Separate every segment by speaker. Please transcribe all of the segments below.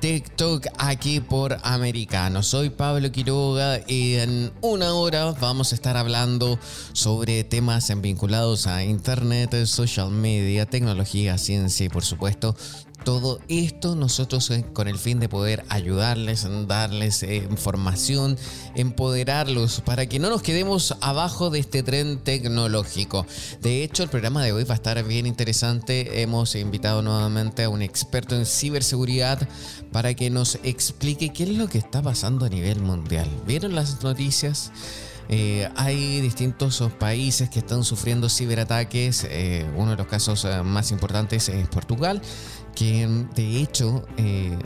Speaker 1: TikTok aquí por Americano. Soy Pablo Quiroga y en una hora vamos a estar hablando sobre temas vinculados a Internet, social media, tecnología, ciencia y por supuesto todo esto nosotros eh, con el fin de poder ayudarles, darles eh, información, empoderarlos para que no nos quedemos abajo de este tren tecnológico. De hecho, el programa de hoy va a estar bien interesante. Hemos invitado nuevamente a un experto en ciberseguridad para que nos explique qué es lo que está pasando a nivel mundial. ¿Vieron las noticias? Eh, hay distintos países que están sufriendo ciberataques. uno de los casos más importantes es Portugal que de hecho eh,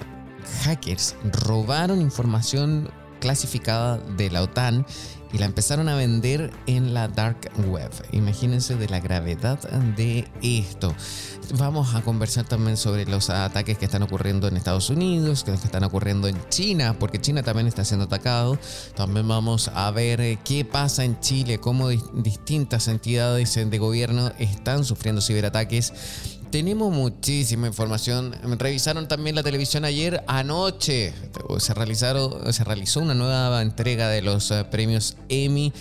Speaker 1: hackers robaron información clasificada de la OTAN y la empezaron a vender en la dark web. Imagínense de la gravedad de esto. Vamos a conversar también sobre los ataques que están ocurriendo en Estados Unidos, que están ocurriendo en China, porque China también está siendo atacado. También vamos a ver eh, qué pasa en Chile, cómo distintas entidades de gobierno están sufriendo ciberataques tenemos muchísima información. Revisaron también la televisión ayer, anoche. Se, realizaron, se realizó una nueva entrega de los eh, premios Emmy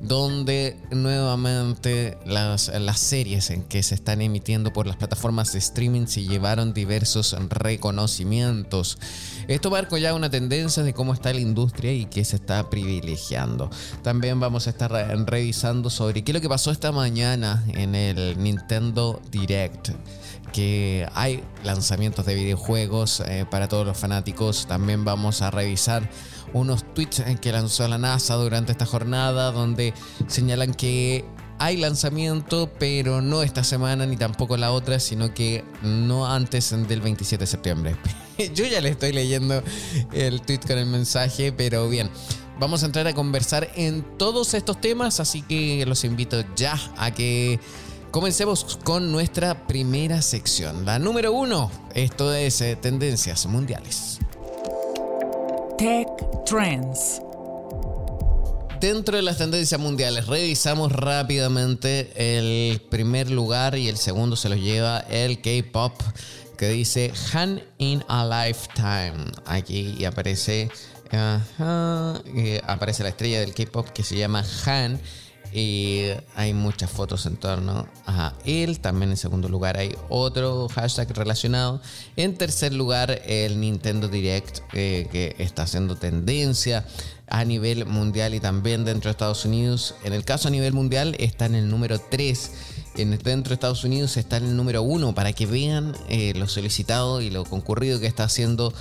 Speaker 1: donde nuevamente las, las, series en que se están emitiendo por las plataformas de streaming se llevaron diversos reconocimientos. Esto marca ya una tendencia de cómo está la industria y que se está privilegiando. También vamos a estar revisando sobre qué es lo que pasó esta mañana en el Nintendo Direct que hay lanzamientos de videojuegos eh, para todos los fanáticos. También vamos a revisar unos tweets que lanzó la NASA durante esta jornada donde señalan que hay lanzamiento, pero no esta semana ni tampoco la otra, sino que no antes del 27 de septiembre. Yo ya le estoy leyendo el tweet con el mensaje, pero bien. Vamos a entrar a conversar en todos estos temas, así que los invito ya a que comencemos con nuestra primera sección, la número uno. Esto es eh, Tendencias Mundiales.
Speaker 2: Tech Trends.
Speaker 1: Dentro de las tendencias mundiales, revisamos rápidamente el primer lugar y el segundo se lo lleva el K-Pop que dice Han in a Lifetime. Aquí aparece, aparece la estrella del K-Pop que se llama Han y hay muchas fotos en torno a él. También en segundo lugar hay otro hashtag relacionado. En tercer lugar, el Nintendo Direct, eh, que está haciendo tendencia a nivel mundial y también dentro de Estados Unidos. En el caso a nivel mundial está en el número 3. En, dentro de Estados Unidos está el número 1 para que vean eh, lo solicitado y lo concurrido que está haciendo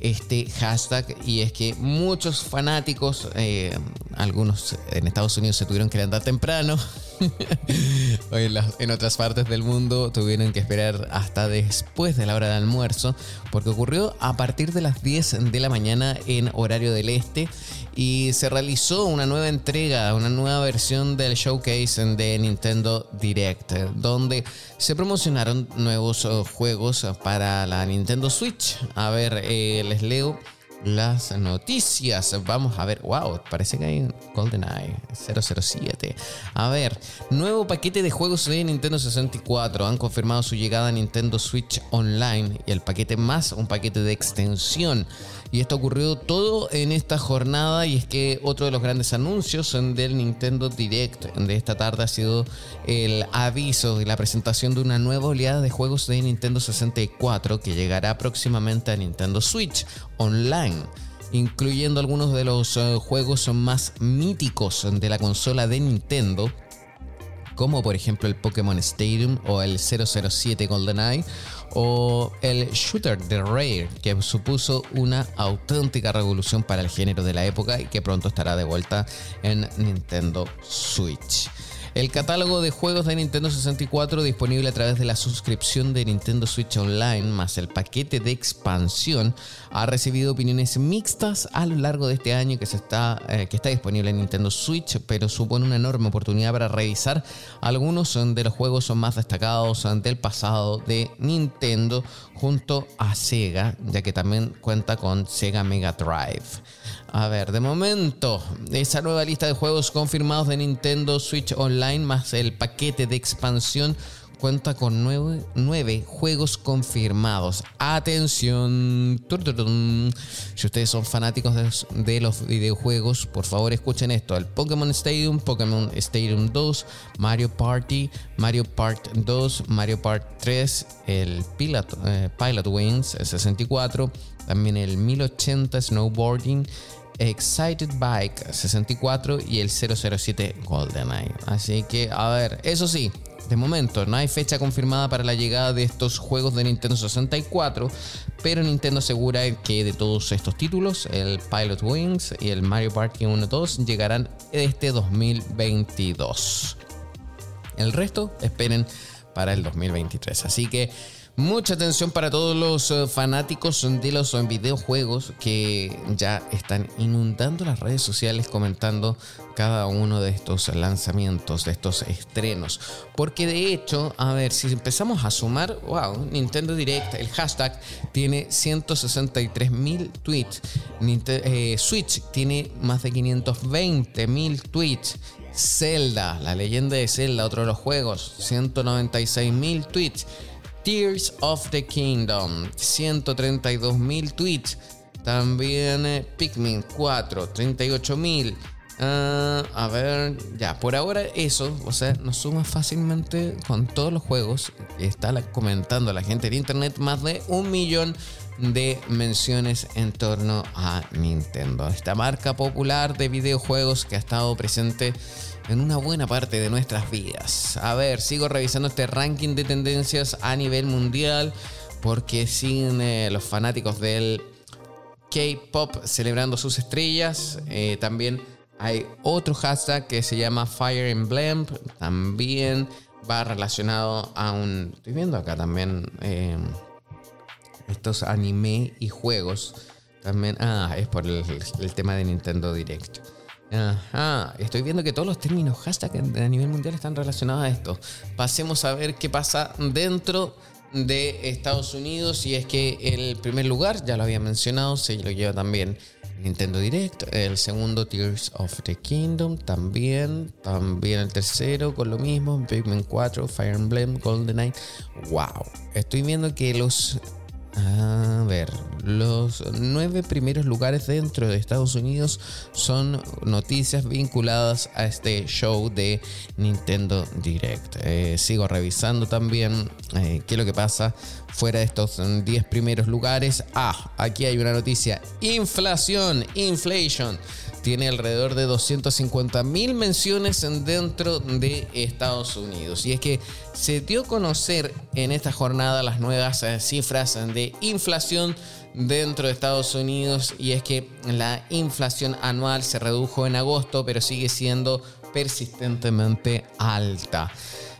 Speaker 1: este hashtag. Y es que muchos fanáticos, eh, algunos en Estados Unidos se tuvieron que levantar temprano, en, otras partes del mundo tuvieron que esperar hasta después de la hora de almuerzo porque ocurrió a partir de las 10 de la mañana en horario del este y se realizó una nueva entrega, una nueva versión del showcase de Nintendo Direct, donde se promocionaron nuevos eh, juegos para la Nintendo Switch. A ver, eh, les leo las noticias. Vamos a ver, wow, parece que hay GoldenEye 007. A ver, nuevo paquete de juegos de Nintendo 64. Han confirmado su llegada a Nintendo Switch Online y el paquete más un paquete de extensión Y esto ocurrió todo en esta jornada y es que otro de los grandes anuncios del Nintendo Direct. De esta tarde ha sido el aviso de la presentación de una nueva oleada de juegos de Nintendo 64 que llegará próximamente a Nintendo Switch online incluyendo algunos de los eh, juegos más míticos de la consola de Nintendo, como por ejemplo el Pokémon Stadium o el 007 GoldenEye o el Shooter de Rare, que supuso una auténtica revolución para el género de la época y que pronto estará de vuelta en Nintendo Switch. El catálogo de juegos de Nintendo 64 disponible a través de la suscripción de Nintendo Switch Online más el paquete de expansión ha recibido opiniones mixtas a lo largo de este año que, se está, eh, que está disponible en Nintendo Switch, pero supone una enorme oportunidad para revisar algunos de los juegos más destacados del pasado de Nintendo junto a Sega, ya que también cuenta con Sega Mega Drive. A ver, de momento, esa nueva lista de juegos confirmados de Nintendo Switch Online más el paquete de expansión cuenta con nueve, juegos confirmados. Atención. Si ustedes son fanáticos de, los videojuegos, por favor escuchen esto. El Pokémon Stadium, Pokémon Stadium 2, Mario Party, Mario Part 2, Mario Part 3, el Pilot, eh, Pilot Wings 64, también el 1080 Snowboarding, Excited Bike 64 y el 007 GoldenEye. Así que, a ver, eso sí, de momento no hay fecha confirmada para la llegada de estos juegos de Nintendo 64, pero Nintendo asegura que de todos estos títulos, el Pilot Wings y el Mario Party 1 2 llegarán este 2022. El resto esperen para el 2023. Así que Mucha atención para todos los eh, fanáticos de los videojuegos que ya están inundando las redes sociales comentando cada uno de estos lanzamientos, de estos estrenos. Porque de hecho, a ver, si empezamos a sumar, wow, Nintendo Direct, el hashtag tiene 163 mil tweets. Eh, Switch tiene más de 520 mil tweets. Zelda, la leyenda de Zelda, otro de los juegos, 196 mil tweets. Tears of the Kingdom, 132.000 tweets. También eh, Pikmin 4, 38.000. Ah, a ver, ya, por ahora eso, o sea, nos suma fácilmente con todos los juegos. Está comentando la gente en internet más de un millón de menciones en torno a Nintendo. Esta marca popular de videojuegos que ha estado presente en una buena parte de nuestras vidas. A ver, sigo revisando este ranking de tendencias a nivel mundial porque siguen eh, los fanáticos del K-Pop celebrando sus estrellas. Eh, también hay otro hashtag que se llama Fire Emblem. También va relacionado a un... Estoy viendo acá también eh, estos anime y juegos. También... Ah, es por el, tema de Nintendo Direct. Ajá, estoy viendo que todos los términos hashtag a nivel mundial están relacionados a esto. Pasemos a ver qué pasa dentro de Estados Unidos y es que el primer lugar, ya lo había mencionado, se lo lleva también Nintendo Direct, el segundo Tears of the Kingdom también, también el tercero con lo mismo, Pikmin 4, Fire Emblem, GoldenEye. Wow, estoy viendo que los a ver, los nueve primeros lugares dentro de Estados Unidos son noticias vinculadas a este show de Nintendo Direct. Eh, sigo revisando también eh, qué es lo que pasa fuera de estos 10 primeros lugares. Ah, aquí hay una noticia. Inflación, inflation tiene alrededor de 250 mil menciones dentro de Estados Unidos. Y es que se dio a conocer en esta jornada las nuevas eh, cifras de inflación dentro de Estados Unidos y es que la inflación anual se redujo en agosto pero sigue siendo persistentemente alta.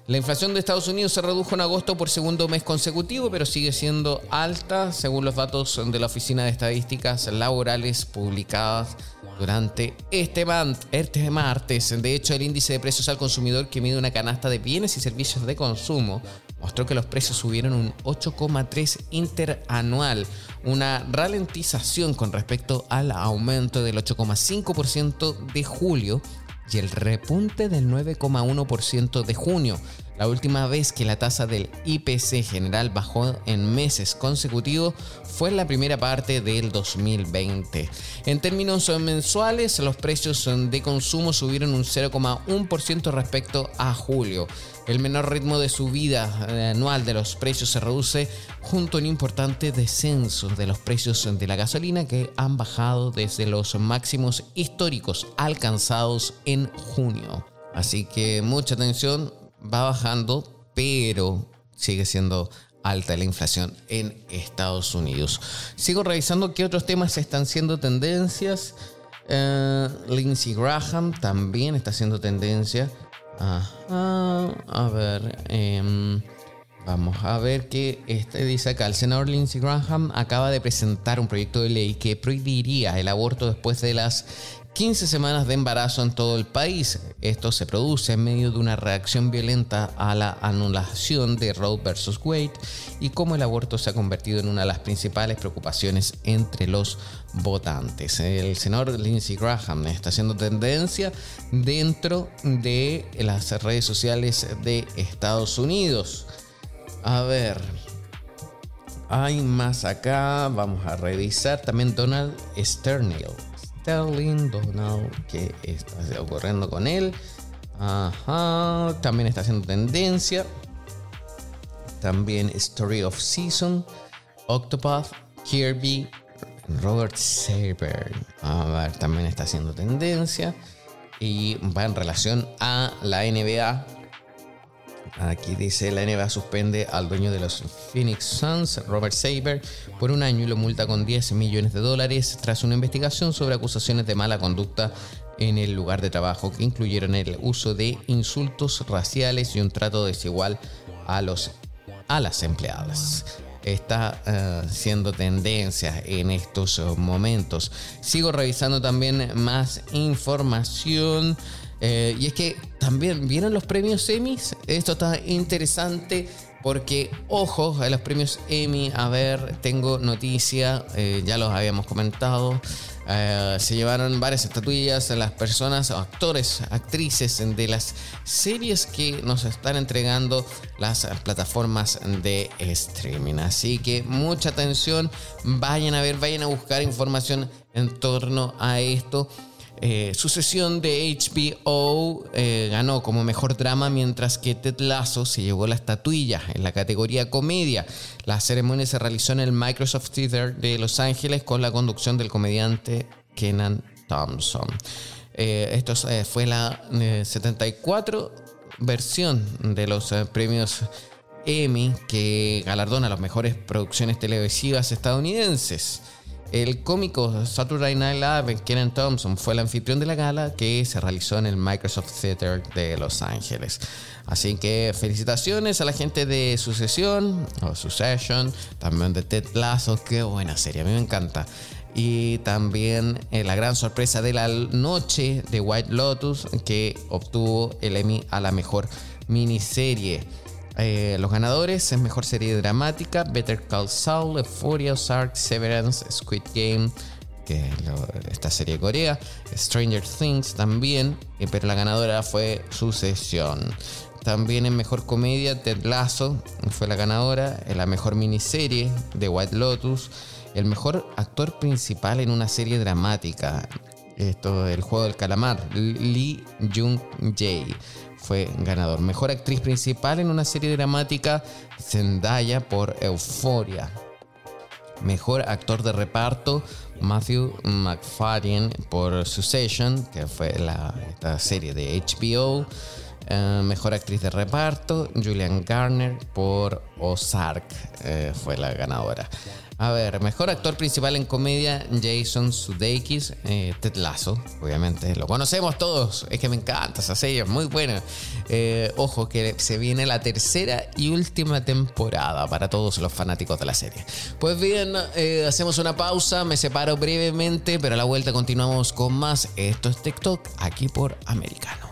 Speaker 1: La inflación de Estados Unidos se redujo en agosto por segundo mes consecutivo, pero sigue siendo alta según los datos de la Oficina de Estadísticas Laborales publicadas durante este, este martes. De hecho, el índice de precios al consumidor que mide una canasta de bienes y servicios de consumo mostró que los precios subieron un 8,3 interanual, una ralentización con respecto al aumento del 8,5% de julio y el repunte del 9,1% de junio. La última vez que la tasa del IPC general bajó en meses consecutivos fue en la primera parte del 2020. En términos mensuales, los precios de consumo subieron un 0,1% respecto a julio. El menor ritmo de subida eh, anual de los precios se reduce junto a un importante descenso de los precios de la gasolina que han bajado desde los máximos históricos alcanzados en junio. Así que mucha atención, va bajando, pero sigue siendo alta la inflación en Estados Unidos. Sigo revisando qué otros temas están siendo tendencias. Eh, Lindsey Graham también está haciendo tendencia. a ver. Em, vamos a ver qué este dice acá. El senador Lindsey Graham acaba de presentar un proyecto de ley que prohibiría el aborto después de las 15 semanas de embarazo en todo el país. Esto se produce en medio de una reacción violenta a la anulación de Roe versus Wade y cómo el aborto se ha convertido en una de las principales preocupaciones entre los votantes. El senador Lindsey Graham está haciendo tendencia dentro de las redes sociales de Estados Unidos. A ver, hay más acá. Vamos a revisar también Donald Sternil Sterling, Donald, ¿qué está ocurriendo con él? Ajá, también está haciendo tendencia. También Story of Season, Octopath, Kirby, Robert Saber. A ver, también está haciendo tendencia. Y va en relación a la NBA Aquí dice la NBA suspende al dueño de los Phoenix Suns, Robert Saber, por un año y lo multa con 10 millones de dólares tras una investigación sobre acusaciones de mala conducta en el lugar de trabajo que incluyeron el uso de insultos raciales y un trato desigual a, los, a las empleadas está uh, siendo tendencia en estos momentos. Sigo revisando también más información. Eh, y es que también vienen los premios Emmys. Esto está interesante porque, ojo, a los premios Emmy, a ver, tengo noticia, eh, ya los habíamos comentado. Eh, se llevaron varias estatuillas a las personas, actores, actrices de las series que nos están entregando las plataformas de streaming. Así que mucha atención, vayan a ver, vayan a buscar información en torno a esto. Eh, su sesión de HBO eh, ganó como mejor drama, mientras que Ted Lasso se llevó la estatuilla en la categoría comedia. La ceremonia se realizó en el Microsoft Theater de Los Ángeles con la conducción del comediante Kenan Thompson. Eh, esto fue la 74 versión de los premios Emmy que galardona las mejores producciones televisivas estadounidenses. El cómico Saturday Night Live, Kenan Thompson, fue el anfitrión de la gala que se realizó en el Microsoft Theater de Los Ángeles. Así que felicitaciones a la gente de Sucesión o Succession, también de Ted Lasso, qué buena serie, a mí me encanta. Y también eh, la gran sorpresa de la noche de White Lotus, que obtuvo el Emmy a la mejor miniserie. Eh, los ganadores es Mejor Serie Dramática, Better Call Saul, Euphoria, Ozark, Severance, Squid Game, que es esta serie Corea, Stranger Things también, eh, pero la ganadora fue Sucesión. También en Mejor Comedia, Ted Lasso fue la ganadora, en la Mejor Miniserie de White Lotus, el Mejor Actor Principal en una serie dramática, esto El Juego del Calamar, Lee Jung-jae fue ganador. Mejor actriz principal en una serie dramática, Zendaya por Euphoria. Mejor actor de reparto, Matthew McFadden por Succession, que fue la, esta serie de HBO. Eh, mejor actriz de reparto, Julian Garner por Ozark, eh, fue la ganadora. A ver, mejor actor principal en comedia, Jason Sudeikis, eh, Ted Lasso, obviamente. Lo conocemos todos, es que me encanta esa serie, muy buena. Eh, ojo, que se viene la tercera y última temporada para todos los fanáticos de la serie. Pues bien, eh, hacemos una pausa, me separo brevemente, pero a la vuelta continuamos con más. Esto es TikTok, aquí por Americano.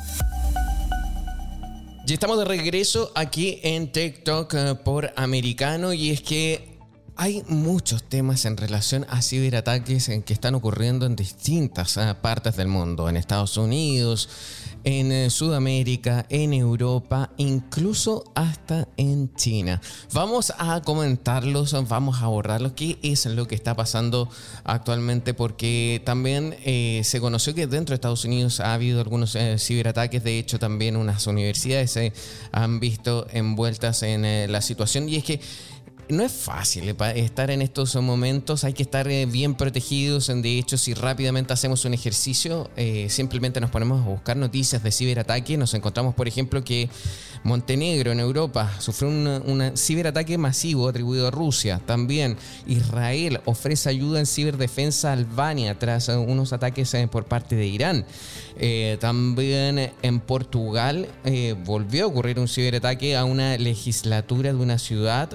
Speaker 1: Y estamos de regreso aquí en TikTok eh, por Americano y es que hay muchos temas en relación a ciberataques que están ocurriendo en distintas eh, partes del mundo, en Estados Unidos, en eh, Sudamérica, en Europa, incluso hasta en China. Vamos a comentarlos, vamos a abordarlos, qué es lo que está pasando actualmente, porque también eh, se conoció que dentro de Estados Unidos ha habido algunos eh, ciberataques, de hecho también unas universidades se han visto envueltas en la situación. Y es que no es fácil eh, estar en estos momentos, hay que estar eh, bien protegidos. De hecho, si rápidamente hacemos un ejercicio, eh, simplemente nos ponemos a buscar noticias de ciberataque, nos encontramos, por ejemplo, que Montenegro en Europa sufrió un, ciberataque masivo atribuido a Rusia. También Israel ofrece ayuda en ciberdefensa a Albania tras unos ataques por parte de Irán. También en Portugal volvió a ocurrir un ciberataque a una legislatura de una ciudad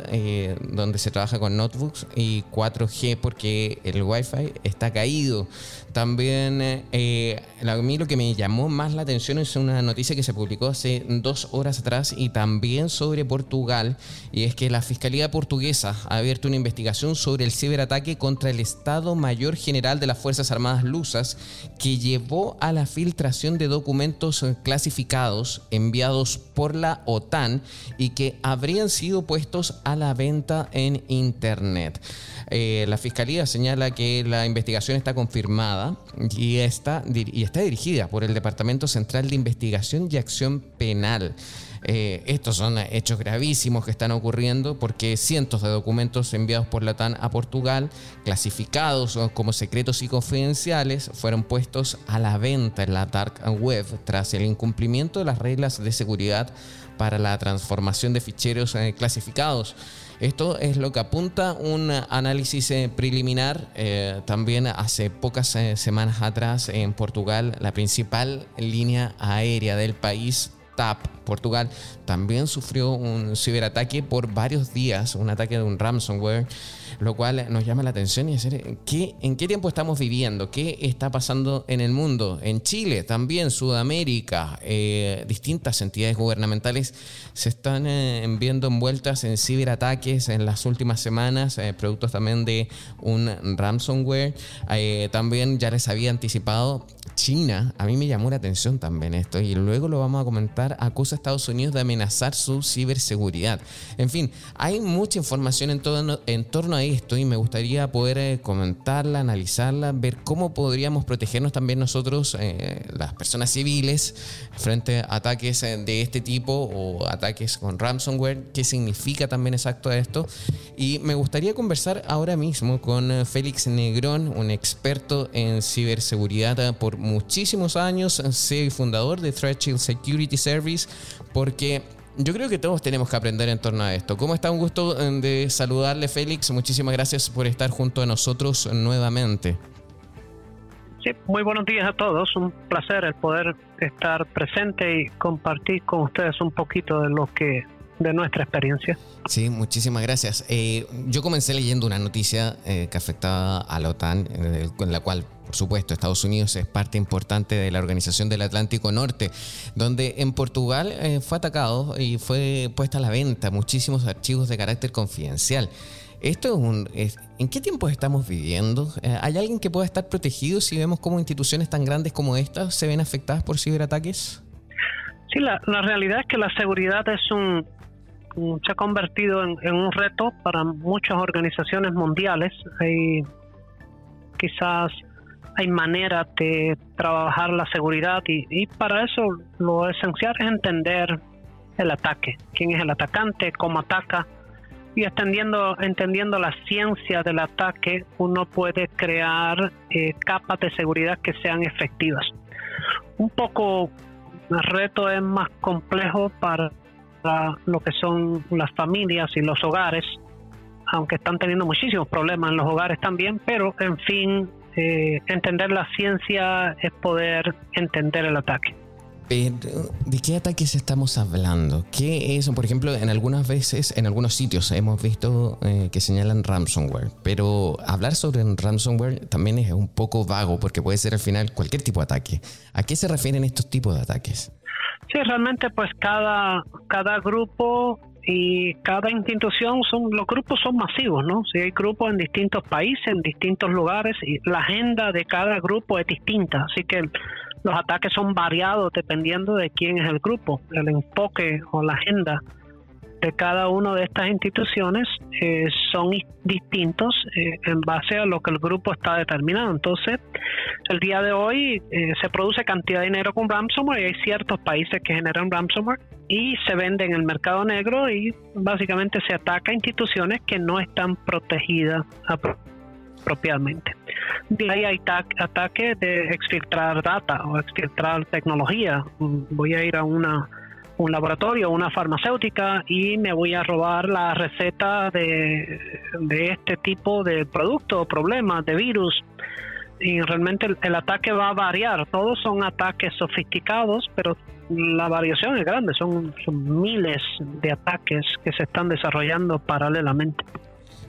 Speaker 1: donde se trabaja con notebooks y 4G porque el Wi-Fi está caído. También eh, a mí lo que me llamó más la atención es una noticia que se publicó hace dos horas atrás y también sobre Portugal y es que la Fiscalía Portuguesa ha abierto una investigación sobre el ciberataque contra el Estado Mayor General de las Fuerzas Armadas Lusas que llevó a la filtración de documentos clasificados enviados por la OTAN y que habrían sido puestos a la venta en Internet. Eh, la Fiscalía señala que la investigación está confirmada y está, y está dirigida por el Departamento Central de Investigación y Acción Penal. Eh, estos son hechos gravísimos que están ocurriendo porque cientos de documentos enviados por la TAN a Portugal, clasificados como secretos y confidenciales, fueron puestos a la venta en la dark web tras el incumplimiento de las reglas de seguridad para la transformación de ficheros eh, clasificados. Esto es lo que apunta un análisis eh, preliminar. también hace pocas semanas atrás en Portugal, la principal línea aérea del país TAP, Portugal, también sufrió un ciberataque por varios días, un ataque de un ransomware, lo cual nos llama la atención y es ¿qué, en qué tiempo estamos viviendo, qué está pasando en el mundo, en Chile, también Sudamérica, eh, distintas entidades gubernamentales se están eh, viendo envueltas en ciberataques en las últimas semanas, eh, productos también de un ransomware. también ya les había anticipado China, a mí me llamó la atención también esto y luego lo vamos a comentar, acusa a Estados Unidos de amenazar su ciberseguridad. En fin, hay mucha información en, todo, en torno a esto y me gustaría poder eh, comentarla, analizarla, ver cómo podríamos protegernos también nosotros, eh, las personas civiles, frente a ataques eh, de este tipo o ataques con ransomware, qué significa también exacto esto. Y me gustaría conversar ahora mismo con Félix Negrón, un experto en ciberseguridad por muchísimos años, CEO y fundador de Threat Shield Security Service, porque yo creo que todos tenemos que aprender en torno a esto. ¿Cómo está? Un gusto eh, de saludarle, Félix. Muchísimas gracias por estar junto a nosotros nuevamente.
Speaker 3: Sí, muy buenos días a todos. Un placer el poder estar presente y compartir con ustedes un poquito de lo que de nuestra experiencia.
Speaker 1: Sí, muchísimas gracias. Eh, yo comencé leyendo una noticia eh, que afectaba a la OTAN, en la cual, por supuesto, Estados Unidos es parte importante de la Organización del Atlántico Norte, donde en Portugal eh, fue atacado y fue puesta a la venta muchísimos archivos de carácter confidencial. Esto es un, ¿En qué tiempo estamos viviendo? ¿Hay alguien que pueda estar protegido si vemos cómo instituciones tan grandes como estas se ven afectadas por ciberataques?
Speaker 3: Sí, la, realidad es que la seguridad es un, se ha convertido en, un reto para muchas organizaciones mundiales. Hay, quizás hay maneras de trabajar la seguridad y, para eso lo esencial es entender el ataque, quién es el atacante, cómo ataca y extendiendo, entendiendo la ciencia del ataque uno puede crear eh, capas de seguridad que sean efectivas. Un poco el reto es más complejo para lo que son las familias y los hogares, aunque están teniendo muchísimos problemas en los hogares también, pero en fin, eh, entender la ciencia es poder entender el ataque.
Speaker 1: ¿de qué ataques estamos hablando? ¿Qué es, por ejemplo, en algunas veces, en algunos sitios hemos visto eh, que señalan ransomware, pero hablar sobre ransomware también es un poco vago porque puede ser al final cualquier tipo de ataque. ¿A qué se refieren estos tipos de ataques?
Speaker 3: Sí, realmente pues cada, cada grupo y cada institución son los grupos son masivos, ¿no? Si hay grupos en distintos países, en distintos lugares y la agenda de cada grupo es distinta, así que los ataques son variados dependiendo de quién es el grupo, el enfoque o la agenda cada una de estas instituciones eh, son distintos eh, en base a lo que el grupo está determinado. Entonces, el día de hoy eh, se produce cantidad de dinero con ransomware y hay ciertos países que generan ransomware y se vende en el mercado negro y básicamente se ataca a instituciones que no están protegidas apropiadamente. De ahí hay ataques de exfiltrar data o exfiltrar tecnología. Voy a ir a una un laboratorio, una farmacéutica y me voy a robar la receta de, este tipo de producto, problemas, de virus. Y realmente el, ataque va a variar. Todos son ataques sofisticados, pero la variación es grande. son miles de ataques que se están desarrollando paralelamente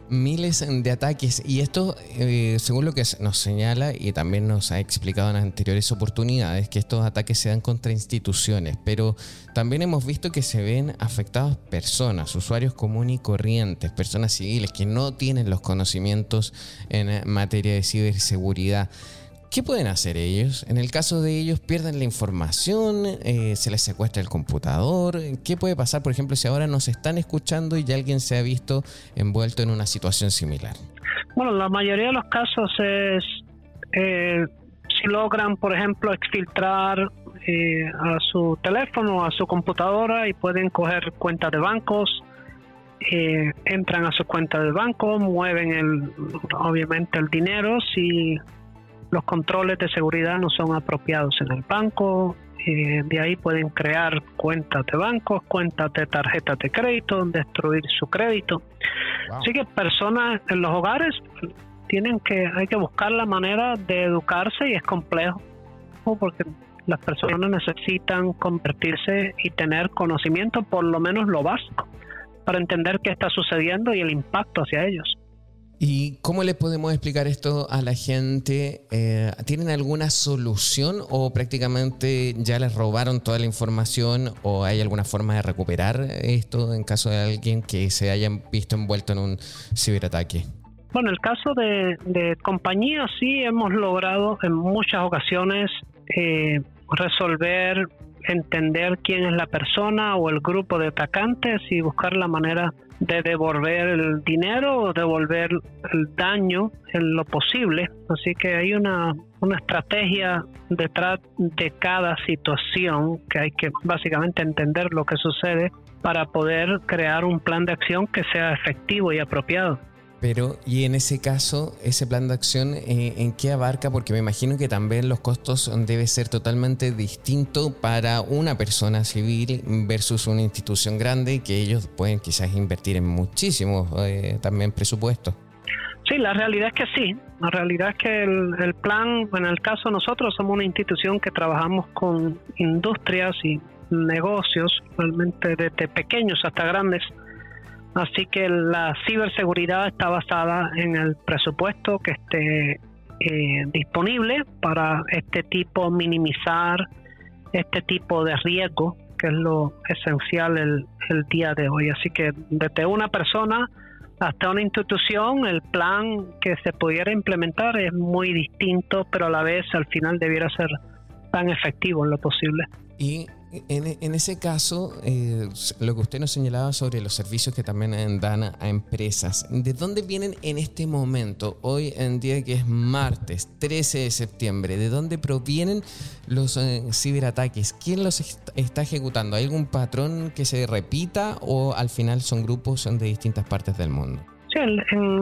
Speaker 1: miles de ataques y esto, eh, según lo que nos señala y también nos ha explicado en anteriores oportunidades, que estos ataques se dan contra instituciones, pero también hemos visto que se ven afectados personas, usuarios comunes y corrientes, personas civiles que no tienen los conocimientos en materia de ciberseguridad. ¿Qué pueden hacer ellos? En el caso de ellos, pierden la información, eh, se les secuestra el computador. ¿Qué puede pasar, por ejemplo, si ahora nos están escuchando y alguien se ha visto envuelto en una situación similar?
Speaker 3: Bueno, la mayoría de los casos es eh, si logran, por ejemplo, exfiltrar eh, a su teléfono, a su computadora y pueden coger cuentas de bancos, entran a su cuenta de banco, mueven el, obviamente el dinero. Si los controles de seguridad no son apropiados en el banco, eh, de ahí pueden crear cuentas de bancos, cuentas de tarjetas de crédito, destruir su crédito. Así que personas en los hogares tienen que, hay que buscar la manera de educarse y es complejo porque las personas necesitan convertirse y tener conocimiento, por lo menos lo básico, para entender qué está sucediendo y el impacto hacia ellos.
Speaker 1: ¿Y cómo le podemos explicar esto a la gente? Eh, ¿Tienen alguna solución o prácticamente ya les robaron toda la información o hay alguna forma de recuperar esto en caso de alguien que se haya visto envuelto en un ciberataque?
Speaker 3: Bueno, en el caso de, de compañías sí hemos logrado en muchas ocasiones eh, resolver, entender quién es la persona o el grupo de atacantes y buscar la manera de devolver el dinero o devolver el daño en lo posible. Así que hay una, una estrategia detrás de cada situación que hay que básicamente entender lo que sucede para poder crear un plan de acción que sea efectivo y apropiado.
Speaker 1: Pero, y en ese caso, ese plan de acción, eh, ¿en qué abarca? Porque me imagino que también los costos debe ser totalmente distinto para una persona civil versus una institución grande que ellos pueden quizás invertir en muchísimos eh, también presupuestos.
Speaker 3: Sí, la realidad es que sí. La realidad es que el, el, plan, en el caso nosotros somos una institución que trabajamos con industrias y negocios, realmente desde pequeños hasta grandes. Así que la ciberseguridad está basada en el presupuesto que esté eh, disponible para este tipo, minimizar este tipo de riesgo, que es lo esencial el, el día de hoy. Así que desde una persona hasta una institución, el plan que se pudiera implementar es muy distinto, pero a la vez al final debiera ser tan efectivo en lo posible.
Speaker 1: En, ese caso, eh, lo que usted nos señalaba sobre los servicios que también dan a, empresas, ¿de dónde vienen en este momento, hoy en día que es martes 13 de septiembre, de dónde provienen los eh, ciberataques? ¿Quién los está ejecutando? ¿Hay algún patrón que se repita o al final son grupos de distintas partes del mundo?
Speaker 3: Sí,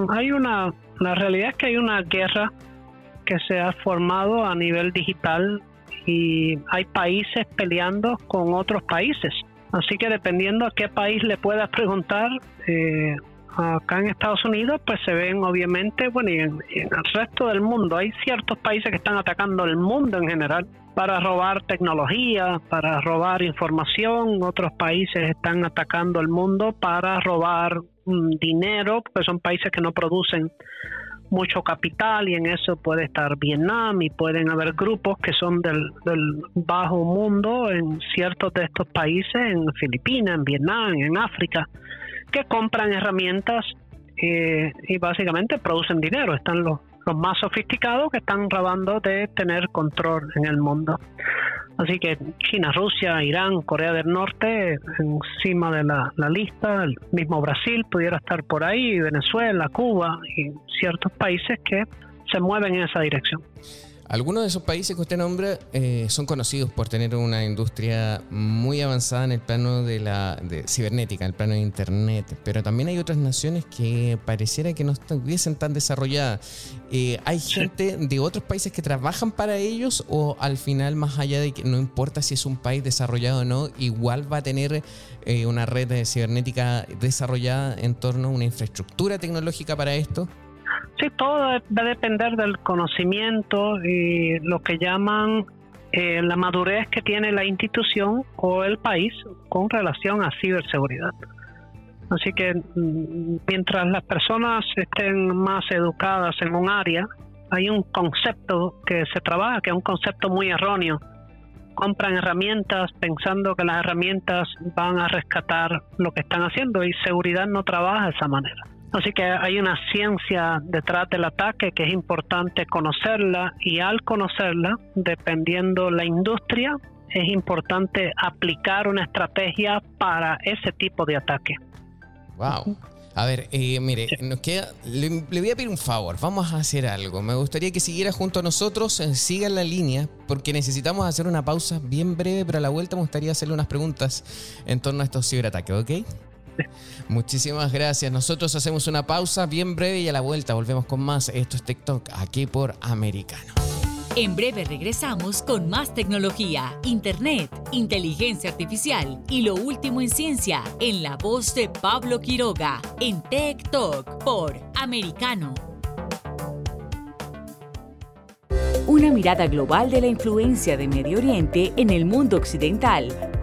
Speaker 3: hay una, la realidad es que hay una guerra que se ha formado a nivel digital y hay países peleando con otros países. Así que dependiendo a qué país le puedas preguntar, eh, acá en Estados Unidos pues se ven obviamente, bueno, y en, el resto del mundo hay ciertos países que están atacando el mundo en general para robar tecnología, para robar información, otros países están atacando el mundo para robar mm, dinero, porque son países que no producen mucho capital y en eso puede estar Vietnam y pueden haber grupos que son del, bajo mundo en ciertos de estos países, en Filipinas, en Vietnam, en África, que compran herramientas eh, y básicamente producen dinero. Están los, los más sofisticados que están robando de tener control en el mundo. Así que China, Rusia, Irán, Corea del Norte encima de la, lista, el mismo Brasil pudiera estar por ahí, Venezuela, Cuba y ciertos países que se mueven en esa dirección.
Speaker 1: Algunos de esos países que usted nombra eh, son conocidos por tener una industria muy avanzada en el plano de la cibernética, en el plano de Internet, pero también hay otras naciones que pareciera que no estuviesen tan desarrolladas. Eh, ¿Hay gente de otros países que trabajan para ellos o al final, más allá de que no importa si es un país desarrollado o no, igual va a tener eh, una red de cibernética desarrollada en torno a una infraestructura tecnológica para esto?
Speaker 3: Sí, todo va a depender del conocimiento y lo que llaman eh, la madurez que tiene la institución o el país con relación a ciberseguridad. Así que mm, mientras las personas estén más educadas en un área, hay un concepto que se trabaja, que es un concepto muy erróneo. Compran herramientas pensando que las herramientas van a rescatar lo que están haciendo y seguridad no trabaja de esa manera. Así que hay una ciencia detrás del ataque que es importante conocerla y al conocerla, dependiendo la industria, es importante aplicar una estrategia para ese tipo de ataque.
Speaker 1: Wow. A ver, eh, mire, nos queda, le, voy a pedir un favor, vamos a hacer algo. Me gustaría que siguiera junto a nosotros, eh, siga la línea, porque necesitamos hacer una pausa bien breve, pero a la vuelta me gustaría hacerle unas preguntas en torno a estos ciberataques, ¿ok? Muchísimas gracias. Nosotros hacemos una pausa bien breve y a la vuelta volvemos con más. Esto es TikTok aquí por Americano.
Speaker 2: En breve regresamos con más tecnología, internet, inteligencia artificial y lo último en ciencia en la voz de Pablo Quiroga en TikTok por Americano. Una mirada global de la influencia de Medio Oriente en el mundo occidental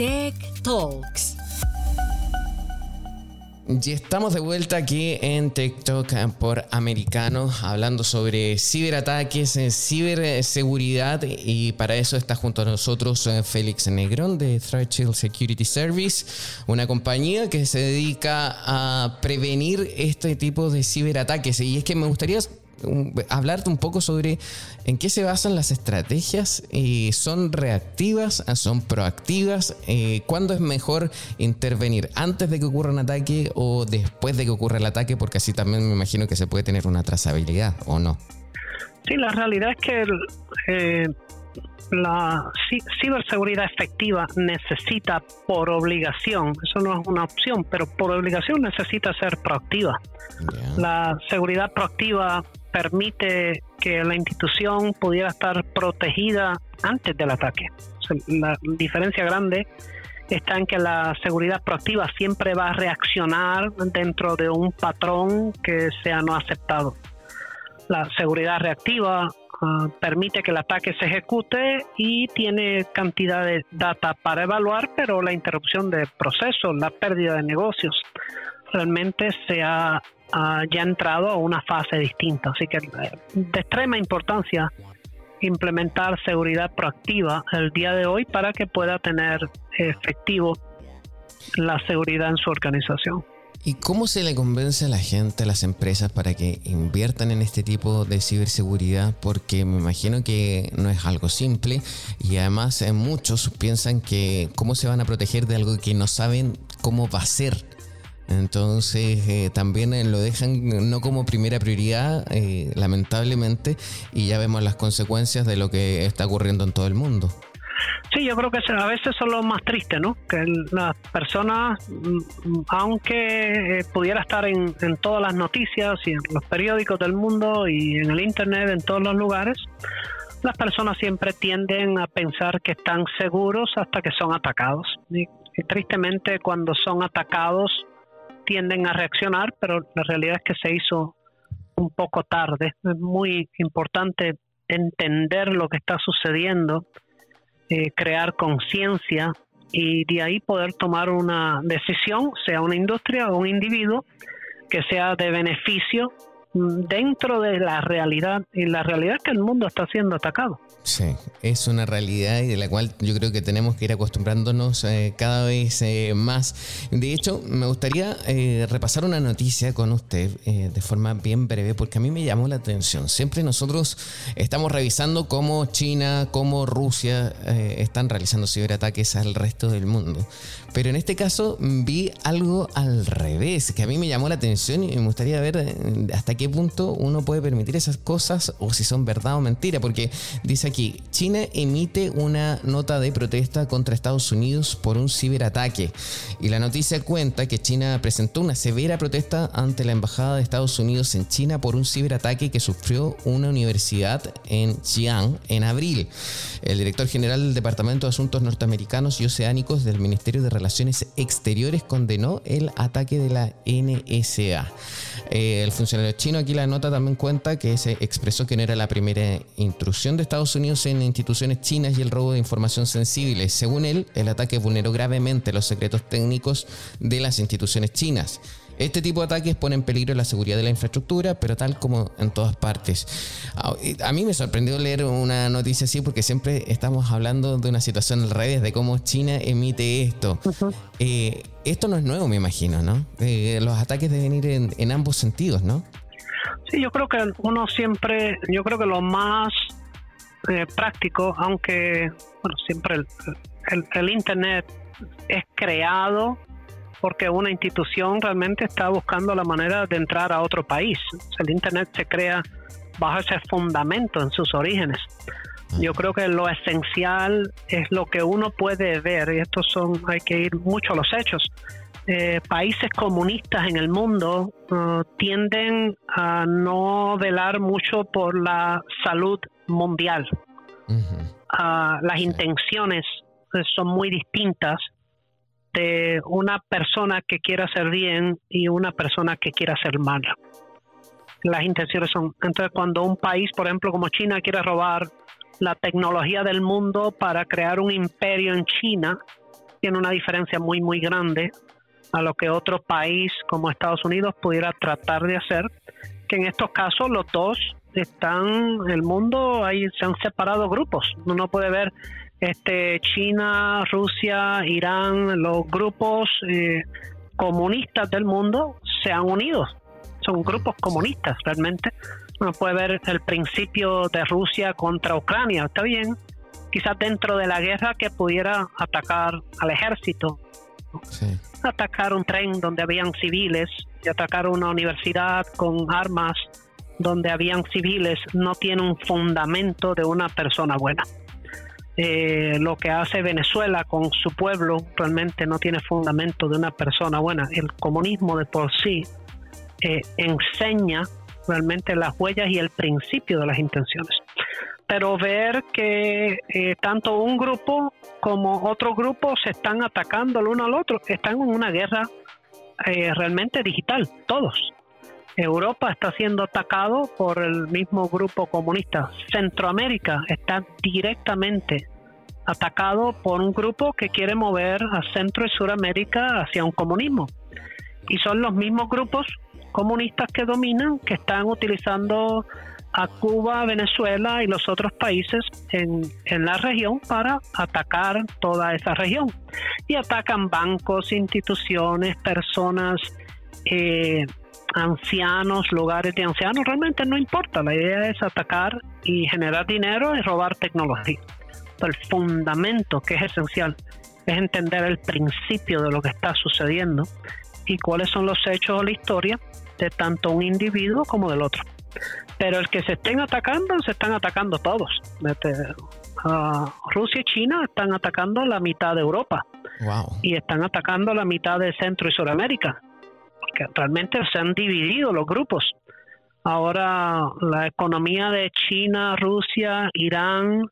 Speaker 2: Tech Talks.
Speaker 1: Y estamos de vuelta aquí en TikTok por Americano hablando sobre ciberataques, eh, ciberseguridad y para eso está junto a nosotros eh, Félix Negrón de Threat Security Service, una compañía que se dedica a prevenir este tipo de ciberataques. Y es que me gustaría hablarte un poco sobre en qué se basan las estrategias. Eh, ¿Son reactivas? ¿Son proactivas? Eh, ¿Cuándo es mejor intervenir? ¿Antes de que ocurra un ataque o después de que ocurra el ataque? Porque así también me imagino que se puede tener una trazabilidad, ¿o no?
Speaker 3: Sí, la realidad es que eh, la ciberseguridad efectiva necesita por obligación, eso no es una opción, pero por obligación necesita ser proactiva. La seguridad proactiva permite que la institución pudiera estar protegida antes del ataque. la diferencia grande está en que la seguridad proactiva siempre va a reaccionar dentro de un patrón que sea no aceptado. La seguridad reactiva ah, permite que el ataque se ejecute y tiene cantidad de data para evaluar, pero la interrupción de procesos, la pérdida de negocios, realmente se ha ya entrado a una fase distinta. Así que eh, de extrema importancia implementar seguridad proactiva el día de hoy para que pueda tener efectivo la seguridad en su organización.
Speaker 1: ¿Y cómo se le convence a la gente, a las empresas, para que inviertan en este tipo de ciberseguridad? Porque me imagino que no es algo simple y además eh, muchos piensan que cómo se van a proteger de algo que no saben cómo va a ser. Entonces eh, también eh, lo dejan no como primera prioridad, eh, lamentablemente, y ya vemos las consecuencias de lo que está ocurriendo en todo el mundo.
Speaker 3: Sí, yo creo que a veces son lo más triste, ¿no? Que las personas, mm, aunque pudiera estar en, todas las noticias y en los periódicos del mundo y en el Internet, en todos los lugares, las personas siempre tienden a pensar que están seguros hasta que son atacados. y tristemente cuando son atacados tienden a reaccionar, pero la realidad es que se hizo un poco tarde. Es muy importante entender lo que está sucediendo, eh, crear conciencia y de ahí poder tomar una decisión, sea una industria o un individuo, que sea de beneficio dentro de la realidad y la realidad que el mundo está siendo atacado.
Speaker 1: Sí, es una realidad y de la cual yo creo que tenemos que ir acostumbrándonos eh, cada vez eh, más. De hecho, me gustaría eh, repasar una noticia con usted de forma bien breve porque a mí me llamó la atención. Siempre nosotros estamos revisando cómo China, cómo Rusia están realizando ciberataques al resto del mundo. Pero en este caso vi algo al revés, que a mí me llamó la atención y me gustaría ver hasta qué punto uno puede permitir esas cosas o si son verdad o mentira, porque dice aquí, China emite una nota de protesta contra Estados Unidos por un ciberataque y la noticia cuenta que China presentó una severa protesta ante la Embajada de Estados Unidos en China por un ciberataque que sufrió una universidad en Xi'an en abril. El director general del Departamento de Asuntos Norteamericanos y Oceánicos del Ministerio de Exteriores condenó el ataque de la NSA. Eh, el funcionario chino aquí la nota también cuenta que se expresó que no era la primera intrusión de Estados Unidos en instituciones chinas y el robo de información sensible. Según él, el ataque vulneró gravemente los secretos técnicos de las instituciones chinas. Este tipo de ataques pone en peligro la seguridad de la infraestructura, pero tal como en todas partes. A mí me sorprendió leer una noticia así porque siempre estamos hablando de una situación al revés, de cómo China emite esto. Eh, esto no es nuevo, me imagino, ¿no? Eh, los ataques deben ir en, ambos sentidos, ¿no?
Speaker 3: Sí, yo creo que uno siempre, yo creo que lo más eh, práctico, aunque, bueno, siempre el, el, Internet es creado porque una institución realmente está buscando la manera de entrar a otro país. el Internet se crea bajo ese fundamento en sus orígenes. Yo creo que lo esencial es lo que uno puede ver, y estos son, hay que ir mucho a los hechos. Eh, países comunistas en el mundo uh, tienden a no velar mucho por la salud mundial. Uh, las intenciones eh, son muy distintas de una persona que quiera hacer bien y una persona que quiera hacer mal. Las intenciones son, entonces cuando un país, por ejemplo, como China quiere robar la tecnología del mundo para crear un imperio en China, tiene una diferencia muy, muy grande a lo que otro país como Estados Unidos pudiera tratar de hacer, que en estos casos los dos están, el mundo, ahí se han separado grupos. Uno puede ver este China, Rusia, Irán, los grupos eh, comunistas del mundo se han unido. Son grupos comunistas realmente. Uno puede ver el principio de Rusia contra Ucrania, está bien. Quizás dentro de la guerra que pudiera atacar al ejército Atacar un tren donde habían civiles y atacar una universidad con armas donde habían civiles no tiene un fundamento de una persona buena. Eh, lo que hace Venezuela con su pueblo realmente no tiene fundamento de una persona buena. El comunismo de por sí eh, enseña realmente las huellas y el principio de las intenciones pero ver que eh, tanto un grupo como otro grupo se están atacando el uno al otro, están en una guerra eh, realmente digital, todos. Europa está siendo atacado por el mismo grupo comunista. Centroamérica está directamente atacado por un grupo que quiere mover a Centro y Suramérica hacia un comunismo. Y son los mismos grupos comunistas que dominan que están utilizando a Cuba, Venezuela y los otros países en, la región para atacar toda esa región. Y atacan bancos, instituciones, personas, eh, ancianos, lugares de ancianos, realmente no importa. La idea es atacar y generar dinero y robar tecnología. El fundamento que es esencial es entender el principio de lo que está sucediendo y cuáles son los hechos o la historia de tanto un individuo como del otro. Pero el que se estén atacando, se están atacando todos. Rusia y China están atacando la mitad de Europa. Y están atacando la mitad de Centro y Sudamérica. Porque realmente se han dividido los grupos. Ahora la economía de China, Rusia, Irán,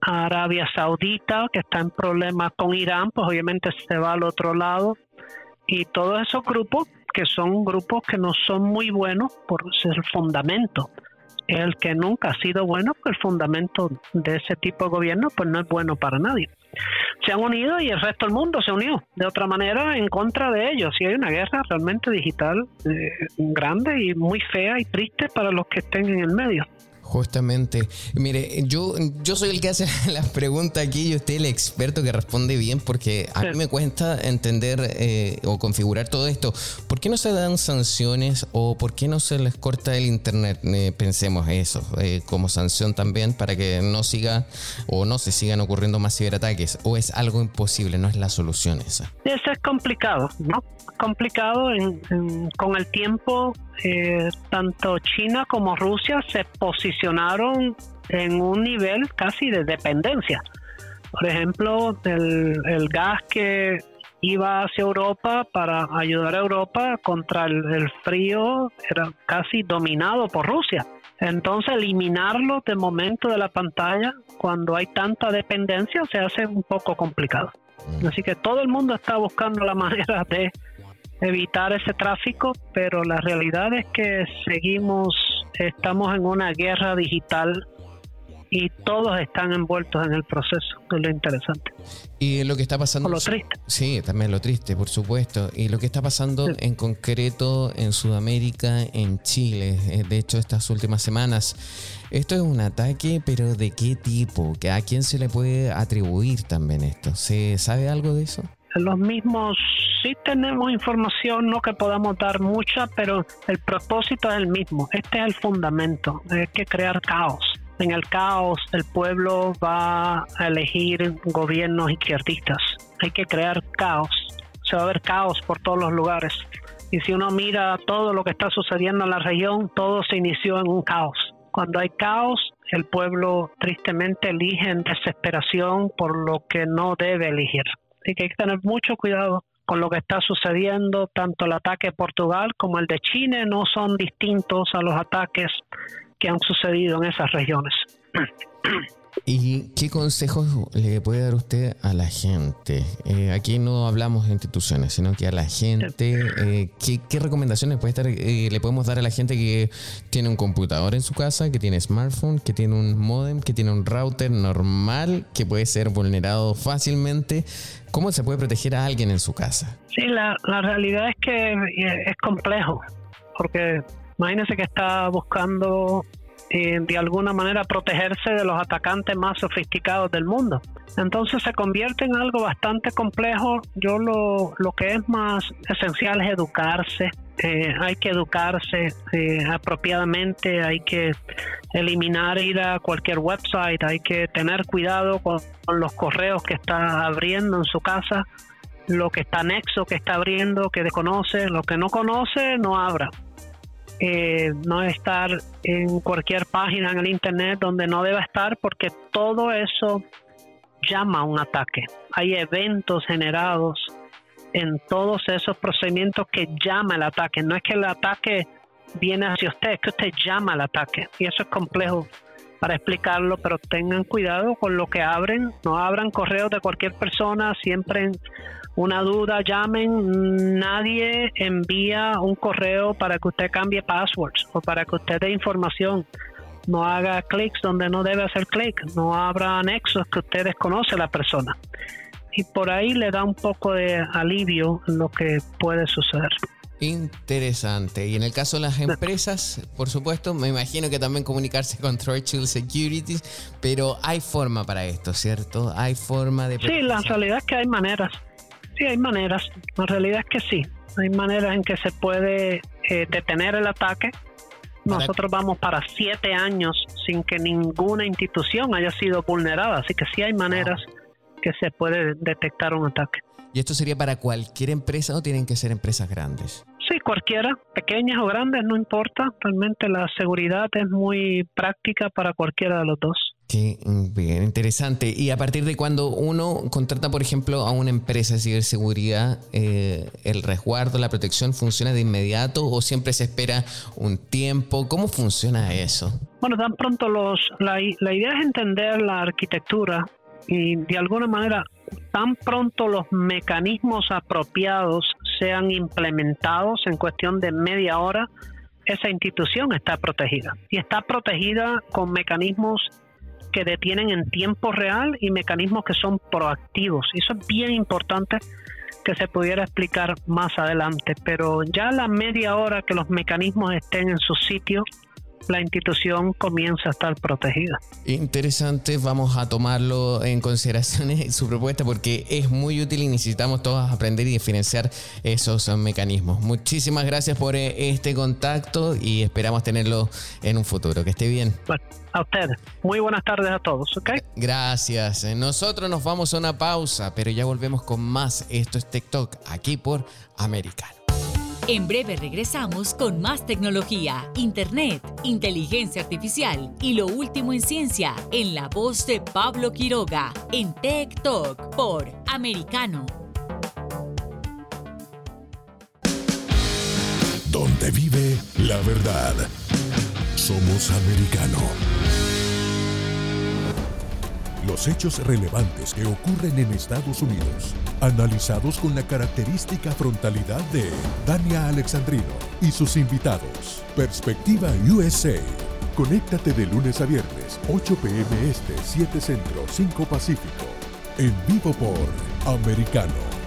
Speaker 3: Arabia Saudita, que está en problemas con Irán, pues obviamente se va al otro lado. Y todos esos grupos que son grupos que no son muy buenos por ser el fundamento. El que nunca ha sido bueno, pues el fundamento de ese tipo de gobierno pues no es bueno para nadie. Se han unido y el resto del mundo se unió de otra manera en contra de ellos. Y hay una guerra realmente digital eh, grande y muy fea y triste para los que estén en el medio.
Speaker 1: Justamente, mire, yo, yo soy el que hace las preguntas aquí y usted el experto que responde bien porque a mí me cuesta entender eh, o configurar todo esto. ¿Por qué no se dan sanciones o por qué no se les corta el internet? Eh, pensemos eso, eh, como sanción también para que no siga o no se sigan ocurriendo más ciberataques o es algo imposible, no es la solución esa.
Speaker 3: Eso es complicado, ¿no? Complicado con el tiempo eh, tanto China como Rusia se posicionaron en un nivel casi de dependencia. Por ejemplo, el, gas que iba hacia Europa para ayudar a Europa contra el, frío era casi dominado por Rusia. Entonces eliminarlo de momento de la pantalla cuando hay tanta dependencia se hace un poco complicado. Mm. Así que todo el mundo está buscando la manera de evitar ese tráfico, pero la realidad es que seguimos, estamos en una guerra digital y todos están envueltos en el proceso, es lo interesante.
Speaker 1: Y lo que está pasando...
Speaker 3: lo triste.
Speaker 1: Sí, también lo triste, por supuesto. Y lo que está pasando en concreto en Sudamérica, en Chile, eh, de hecho estas últimas semanas, esto es un ataque, pero ¿de qué tipo? ¿A quién se le puede atribuir también esto? ¿Se sabe algo de eso?
Speaker 3: Los mismos sí tenemos información, no que podamos dar mucha, pero el propósito es el mismo. Este es el fundamento, hay que crear caos. En el caos el pueblo va a elegir gobiernos izquierdistas. Hay que crear caos. Se va a ver caos por todos los lugares. Y si uno mira todo lo que está sucediendo en la región, todo se inició en un caos. Cuando hay caos, el pueblo tristemente elige en desesperación por lo que no debe elegir. Así que hay que tener mucho cuidado con lo que está sucediendo. Tanto el ataque de Portugal como el de China no son distintos a los ataques que han sucedido en esas regiones.
Speaker 1: ¿Y qué consejos le puede dar usted a la gente? Eh, aquí no hablamos de instituciones, sino que a la gente. Eh, ¿qué, recomendaciones puede estar, eh, le podemos dar a la gente que tiene un computador en su casa, que tiene smartphone, que tiene un modem, que tiene un router normal, que puede ser vulnerado fácilmente? ¿Cómo se puede proteger a alguien en su casa?
Speaker 3: Sí, la, la realidad es que es complejo, porque imagínese que está buscando eh, de alguna manera protegerse de los atacantes más sofisticados del mundo. Entonces se convierte en algo bastante complejo. Yo lo, lo que es más esencial es educarse. Eh, hay que educarse eh, apropiadamente, hay que eliminar ir a cualquier website, hay que tener cuidado con, con los correos que está abriendo en su casa, lo que está anexo que está abriendo, que desconoce, lo que no conoce, no abra. Eh, no estar en cualquier página en el Internet donde no deba estar porque todo eso llama a un ataque. Hay eventos generados en todos esos procedimientos que llama el ataque. No es que el ataque viene hacia usted, es que usted llama al ataque. Y eso es complejo para explicarlo, pero tengan cuidado con lo que abren. No abran correos de cualquier persona, siempre una duda, llamen. Nadie envía un correo para que usted cambie passwords o para que usted dé información. No haga clics donde no debe hacer clic. No abra anexos que usted desconoce a la persona. Y por ahí le da un poco de alivio en lo que puede suceder.
Speaker 1: Interesante. Y en el caso de las empresas, por supuesto, me imagino que también comunicarse con Churchill Securities, pero hay forma para esto, ¿cierto? Hay forma de...
Speaker 3: Sí, la realidad es que hay maneras sí, hay maneras. La realidad es que sí. Hay maneras en que se puede eh, detener el ataque. Nosotros vamos para siete años sin que ninguna institución haya sido vulnerada, así que sí hay maneras que se puede detectar un ataque.
Speaker 1: ¿Y esto sería para cualquier empresa o tienen que ser empresas grandes?
Speaker 3: Sí, cualquiera, pequeñas o grandes, no importa. Realmente la seguridad es muy práctica para cualquiera de los dos.
Speaker 1: Qué bien interesante. Y a partir de cuando uno contrata, por ejemplo, a una empresa de ciberseguridad, eh, ¿el resguardo, la protección funciona de inmediato o siempre se espera un tiempo? ¿Cómo funciona eso?
Speaker 3: Bueno, tan pronto los... La, la idea es entender la arquitectura y de alguna manera, tan pronto los mecanismos apropiados sean implementados en cuestión de media hora, esa institución está protegida. Y está protegida con mecanismos que detienen en tiempo real y mecanismos que son proactivos. Eso es bien importante que se pudiera explicar más adelante, pero ya a la media hora que los mecanismos estén en su sitio, la institución comienza a estar protegida.
Speaker 1: Interesante, vamos a tomarlo en consideración su propuesta porque es muy útil y necesitamos todos aprender y diferenciar esos mecanismos. Muchísimas gracias por eh, este contacto y esperamos tenerlo en un futuro. Que esté bien.
Speaker 3: a ustedes. Muy buenas tardes a todos, ¿ok?
Speaker 1: Gracias. Nosotros nos vamos a una pausa, pero ya volvemos con más. Esto es TikTok, aquí por Americano.
Speaker 2: En breve regresamos con más tecnología, internet, inteligencia artificial y lo último en ciencia en la voz de Pablo Quiroga en Tech Talk por Americano.
Speaker 4: Donde vive la verdad. Somos americano. Los hechos relevantes que ocurren en Estados Unidos, analizados con la característica frontalidad de Dania Alexandrino y sus invitados. Perspectiva USA. Conéctate de lunes a viernes, 8 pm este, 7 centro, 5 pacífico. En vivo por Americano.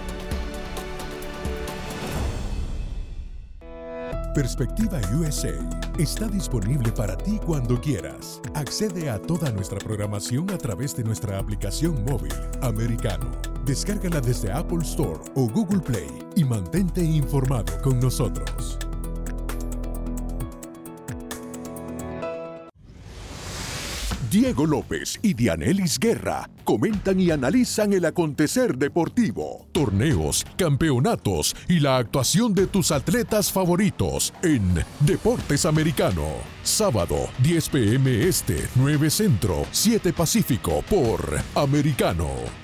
Speaker 4: Perspectiva USA está disponible para ti cuando quieras. Accede a toda nuestra programación a través de nuestra aplicación móvil americano. Descárgala desde Apple Store o Google Play y mantente informado con nosotros. Diego López y Dianelis Guerra comentan y analizan el acontecer deportivo, torneos, campeonatos y la actuación de tus atletas favoritos en Deportes Americano. Sábado, 10 pm este, 9 centro, 7 pacífico por Americano.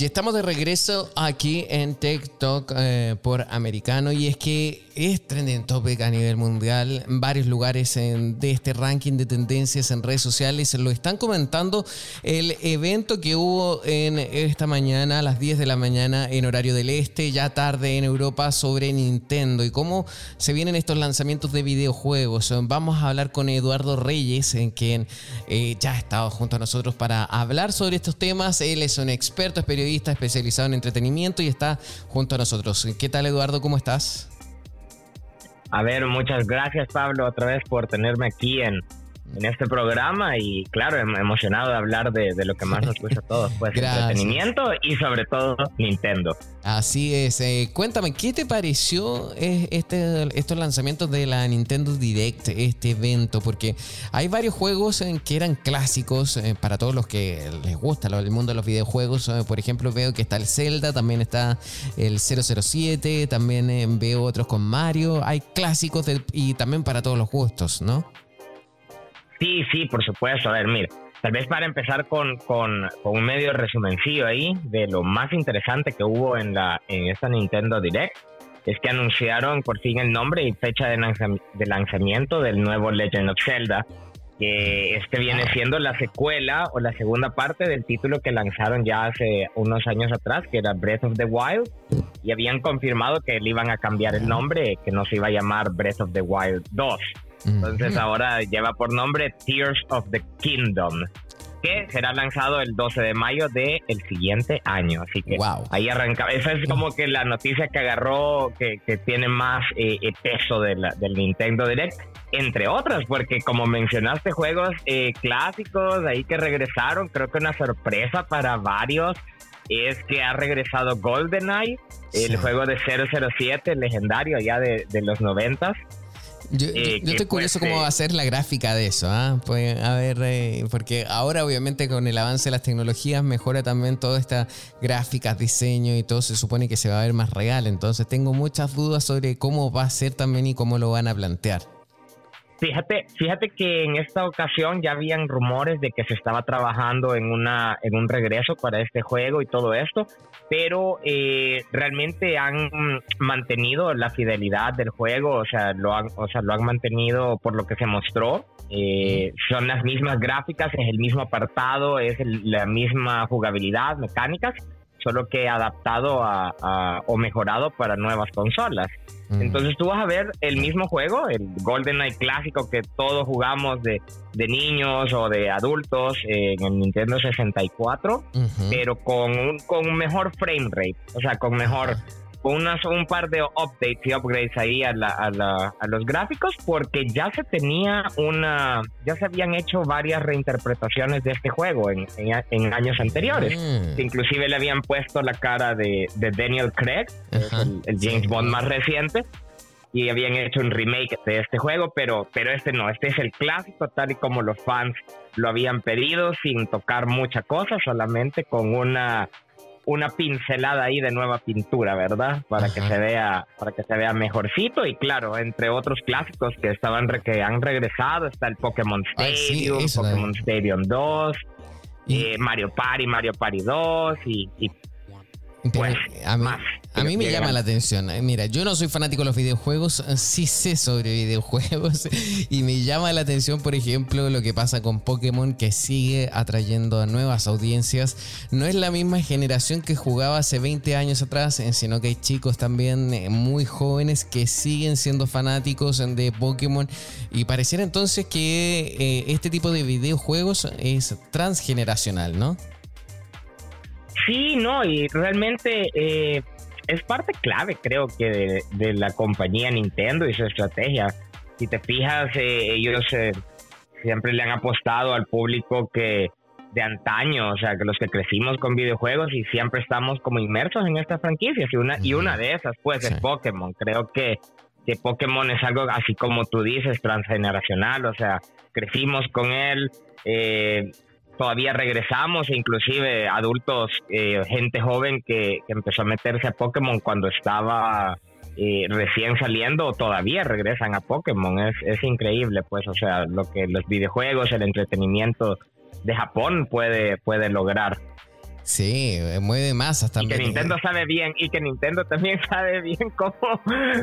Speaker 1: Y estamos de regreso aquí en TikTok eh, por Americano y es que es trending topic a nivel mundial. Varios lugares de este ranking de tendencias en redes sociales lo están comentando. El evento que hubo en esta mañana a las 10 de la mañana en horario del este, ya tarde en Europa, sobre Nintendo y cómo se vienen estos lanzamientos de videojuegos. Vamos a hablar con Eduardo Reyes, en quien eh, ya ha estado junto a nosotros para hablar sobre estos temas. Él es un experto, es periodista especializado en entretenimiento y está junto a nosotros. ¿Qué tal Eduardo? ¿Cómo estás?
Speaker 5: A ver, muchas gracias Pablo otra vez por tenerme aquí en, en este programa y claro, em, emocionado de hablar de, lo que más nos gusta a todos, pues entretenimiento y sobre todo Nintendo.
Speaker 1: Así es. Eh, cuéntame, ¿qué te pareció eh, este, estos lanzamientos de la Nintendo Direct, este evento? Porque hay varios juegos en que eran clásicos eh, para todos los que les gusta el mundo de los videojuegos. por ejemplo, veo que está el Zelda, también está el 007, también veo otros con Mario. Hay clásicos y también para todos los gustos, ¿no?
Speaker 5: Sí, sí, por supuesto. A ver, mira, tal vez para empezar con, un medio resumencillo ahí de lo más interesante que hubo en, la, en esta Nintendo Direct, es que anunciaron por fin el nombre y fecha de, lanzamiento del nuevo Legend of Zelda, que este viene siendo la secuela o la segunda parte del título que lanzaron ya hace unos años atrás, que era Breath of the Wild, y habían confirmado que le iban a cambiar el nombre, que no se iba a llamar Breath of the Wild 2. Entonces ahora lleva por nombre Tears of the Kingdom, que será lanzado el 12 de mayo del el siguiente año. Así que ahí arranca. Esa es como que la noticia que agarró, que, tiene más eh, eh, peso de la, del Nintendo Direct. Entre otras, porque como mencionaste, juegos eh, clásicos ahí que regresaron, creo que una sorpresa para varios es que ha regresado GoldenEye, el juego de 007 legendario ya de, de los noventas.
Speaker 1: Yo, eh, estoy curioso cómo va a ser la gráfica de eso. ¿ah? Pues, a ver, eh, porque ahora obviamente con el avance de las tecnologías mejora también toda esta gráfica, diseño y todo se supone que se va a ver más real. Entonces tengo muchas dudas sobre cómo va a ser también y cómo lo van a plantear.
Speaker 5: Fíjate, fíjate que en esta ocasión ya habían rumores de que se estaba trabajando en una en un regreso para este juego y todo esto, pero eh, realmente han mantenido la fidelidad del juego, o sea, lo han, o sea, lo han mantenido por lo que se mostró. Eh, son las mismas gráficas, es el mismo apartado, es la misma jugabilidad, mecánicas, solo que adaptado a, o mejorado para nuevas consolas. Entonces tú vas a ver el mismo juego, el GoldenEye clásico que todos jugamos de, de niños o de adultos en el Nintendo 64, pero con un, con un mejor frame rate, o sea, con mejor unas, un par de updates y upgrades ahí a, a, los gráficos porque ya se tenía una, ya se habían hecho varias reinterpretaciones de este juego en, en, años anteriores. Mm. Inclusive le habían puesto la cara de, de Daniel Craig, el, James Bond más reciente, y habían hecho un remake de este juego, pero, pero este no, este es el clásico tal y como los fans lo habían pedido, sin tocar mucha cosa, solamente con una una pincelada ahí de nueva pintura, ¿verdad? Para que se vea, para que se vea mejorcito y claro, entre otros clásicos que estaban que han regresado está el Pokémon Stadium, Pokémon Stadium 2, eh, Mario Party, Mario Party 2 y, y pues,
Speaker 1: a mí, a mí me llama la atención. Eh, mira, yo no soy fanático de los videojuegos, eh, sí sé sobre videojuegos y me llama la atención, por ejemplo, lo que pasa con Pokémon que sigue atrayendo a nuevas audiencias. No es la misma generación que jugaba hace 20 años atrás, eh, sino que hay chicos también muy jóvenes que siguen siendo fanáticos de Pokémon y pareciera entonces que este tipo de videojuegos es transgeneracional, ¿no?
Speaker 5: Sí, no, y realmente eh, es parte clave, creo que, de, la compañía Nintendo y su estrategia. Si te fijas, eh, ellos eh, siempre le han apostado al público que de antaño, o sea, que los que crecimos con videojuegos y siempre estamos como inmersos en estas franquicias. Y una, y una de esas, pues, es Pokémon. Creo que, que Pokémon es algo así como tú dices, transgeneracional, o sea, crecimos con él. Eh, todavía regresamos, inclusive adultos, eh, gente joven que, empezó a meterse a Pokémon cuando estaba eh, recién saliendo, todavía regresan a Pokémon. Es, es increíble, pues, o sea, lo que los videojuegos, el entretenimiento de Japón puede, puede lograr.
Speaker 1: Sí, mueve masas también.
Speaker 5: Y que Nintendo sabe bien, y que Nintendo también sabe bien cómo,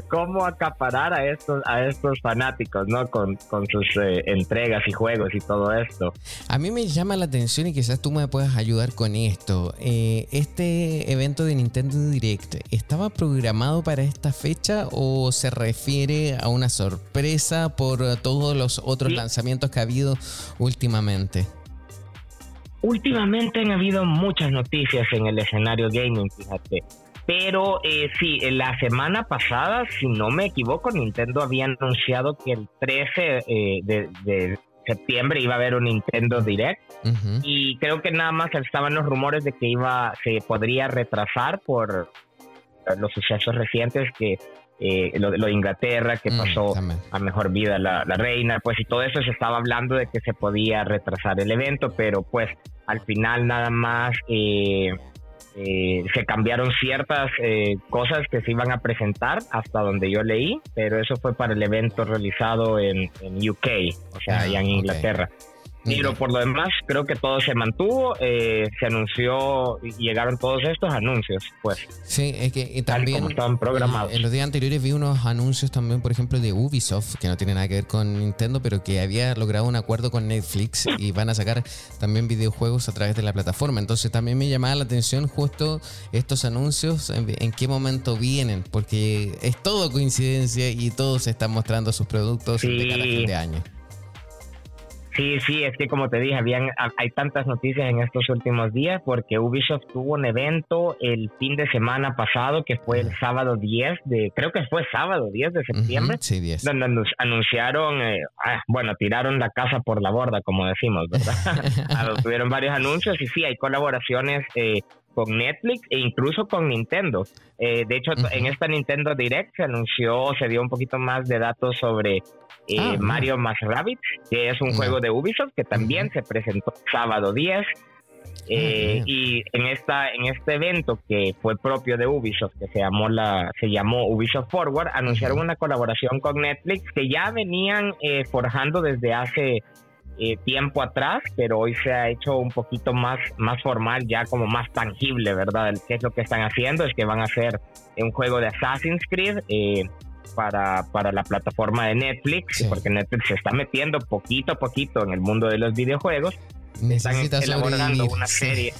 Speaker 5: cómo acaparar a estos, a estos fanáticos, ¿no? Con, sus eh, entregas y juegos y todo esto.
Speaker 1: A mí me llama la atención y quizás tú me puedas ayudar con esto. Eh, este evento de Nintendo Direct, ¿estaba programado para esta fecha o se refiere a una sorpresa por todos los otros lanzamientos que ha habido últimamente?
Speaker 5: Últimamente han habido muchas noticias en el escenario gaming, fíjate. Pero eh, sí, la semana pasada, si no me equivoco, Nintendo había anunciado que el 13 eh, de, septiembre iba a haber un Nintendo Direct. Y creo que nada más estaban los rumores de que iba, se podría retrasar por los sucesos recientes que eh, lo, de Inglaterra, que mm, pasó a mejor vida la, reina, pues y todo eso se estaba hablando de que se podía retrasar el evento, pero pues al final nada más eh, eh, se cambiaron ciertas cosas que se iban a presentar hasta donde yo leí, pero eso fue para el evento realizado en, UK, o sea, allá en Inglaterra. Pero por lo demás, creo que todo se mantuvo, eh, se anunció y llegaron todos estos anuncios, pues.
Speaker 1: Sí, es que también
Speaker 5: estaban programados.
Speaker 1: En los días anteriores vi unos anuncios también, por ejemplo, de Ubisoft, que no tiene nada que ver con Nintendo, pero que había logrado un acuerdo con Netflix y van a sacar también videojuegos a través de la plataforma. Entonces también me llamaba la atención justo estos anuncios, en, qué momento vienen, porque es todo coincidencia y todos están mostrando sus productos de cada fin de año.
Speaker 5: Sí, sí, es que como te dije, habían, hay tantas noticias en estos últimos días porque Ubisoft tuvo un evento el fin de semana pasado que fue el sábado 10 de, creo que fue sábado 10 de septiembre,
Speaker 1: sí, 10.
Speaker 5: donde anunciaron, eh, ah, bueno, tiraron la casa por la borda, como decimos, ¿verdad? Tuvieron varios anuncios y sí, hay colaboraciones eh, con Netflix e incluso con Nintendo. Eh, de hecho, en esta Nintendo Direct se anunció, se dio un poquito más de datos sobre eh, ah, Mario más Rabbit, que es un juego de Ubisoft que también se presentó sábado 10. Eh, ah, y en esta en este evento que fue propio de Ubisoft que se llamó la se llamó Ubisoft Forward anunciaron una colaboración con Netflix que ya venían eh, forjando desde hace tiempo atrás pero hoy se ha hecho un poquito más más formal ya como más tangible verdad qué es lo que están haciendo es que van a hacer un juego de Assassin's Creed para, para la plataforma de Netflix, porque Netflix se está metiendo poquito a poquito en el mundo de los videojuegos. Están elaborando una serie.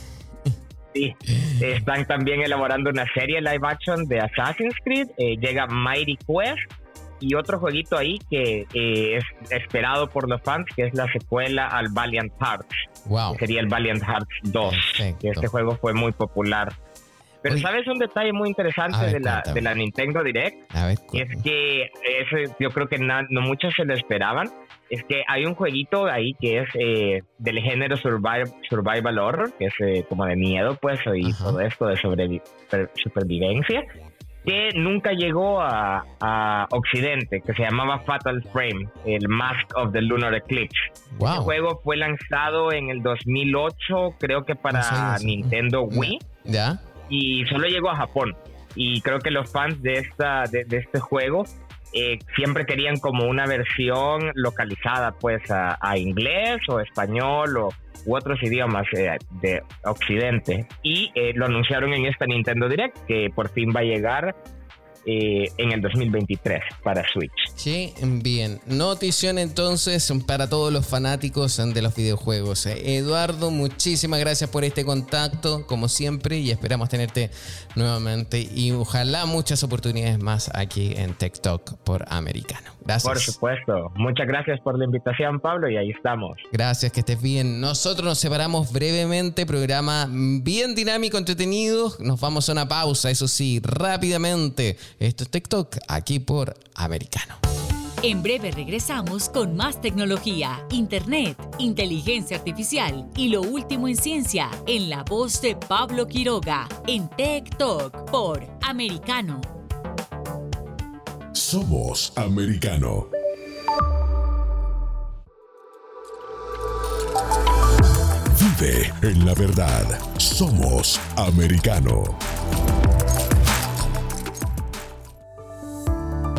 Speaker 5: Sí, están también elaborando una serie live action de Assassin's Creed. Eh, llega Mighty Quest y otro jueguito ahí que eh, es esperado por los fans, que es la secuela al Valiant Hearts.
Speaker 1: Wow.
Speaker 5: sería el Valiant Hearts 2. Que este juego fue muy popular pero sabes un detalle muy interesante de, la, de la Nintendo Direct, es que eso yo creo que no, muchos se lo esperaban, es que hay un jueguito ahí que es eh, del género survival, survival horror, que es eh, como de miedo, pues, y todo esto de supervivencia, que nunca llegó a, Occidente, que se llamaba Fatal Frame, el Mask of the Lunar Eclipse. Wow. Este juego fue lanzado en el 2008, creo que para Nintendo Wii.
Speaker 1: ¿Ya?
Speaker 5: Y solo llegó a Japón. Y creo que los fans de, esta, de, este juego eh, siempre querían como una versión localizada pues a, inglés o español o u otros idiomas eh, de Occidente. Y eh, lo anunciaron en esta Nintendo Direct que por fin va a llegar eh, en el 2023 para Switch.
Speaker 1: Sí, bien. Notición entonces para todos los fanáticos de los videojuegos. Eduardo, muchísimas gracias por este contacto, como siempre, y esperamos tenerte nuevamente y ojalá muchas oportunidades más aquí en TikTok por Americano. Gracias.
Speaker 5: Por supuesto. Muchas gracias por la invitación, Pablo, y ahí estamos.
Speaker 1: Gracias, que estés bien. Nosotros nos separamos brevemente, programa bien dinámico, entretenido. Nos vamos a una pausa, eso sí, rápidamente. Esto es TikTok, aquí por Americano.
Speaker 2: En breve regresamos con más tecnología, internet, inteligencia artificial y lo último en ciencia en la voz de Pablo Quiroga en Tech Talk por Americano.
Speaker 4: Somos Americano. Vive en la verdad. Somos Americano.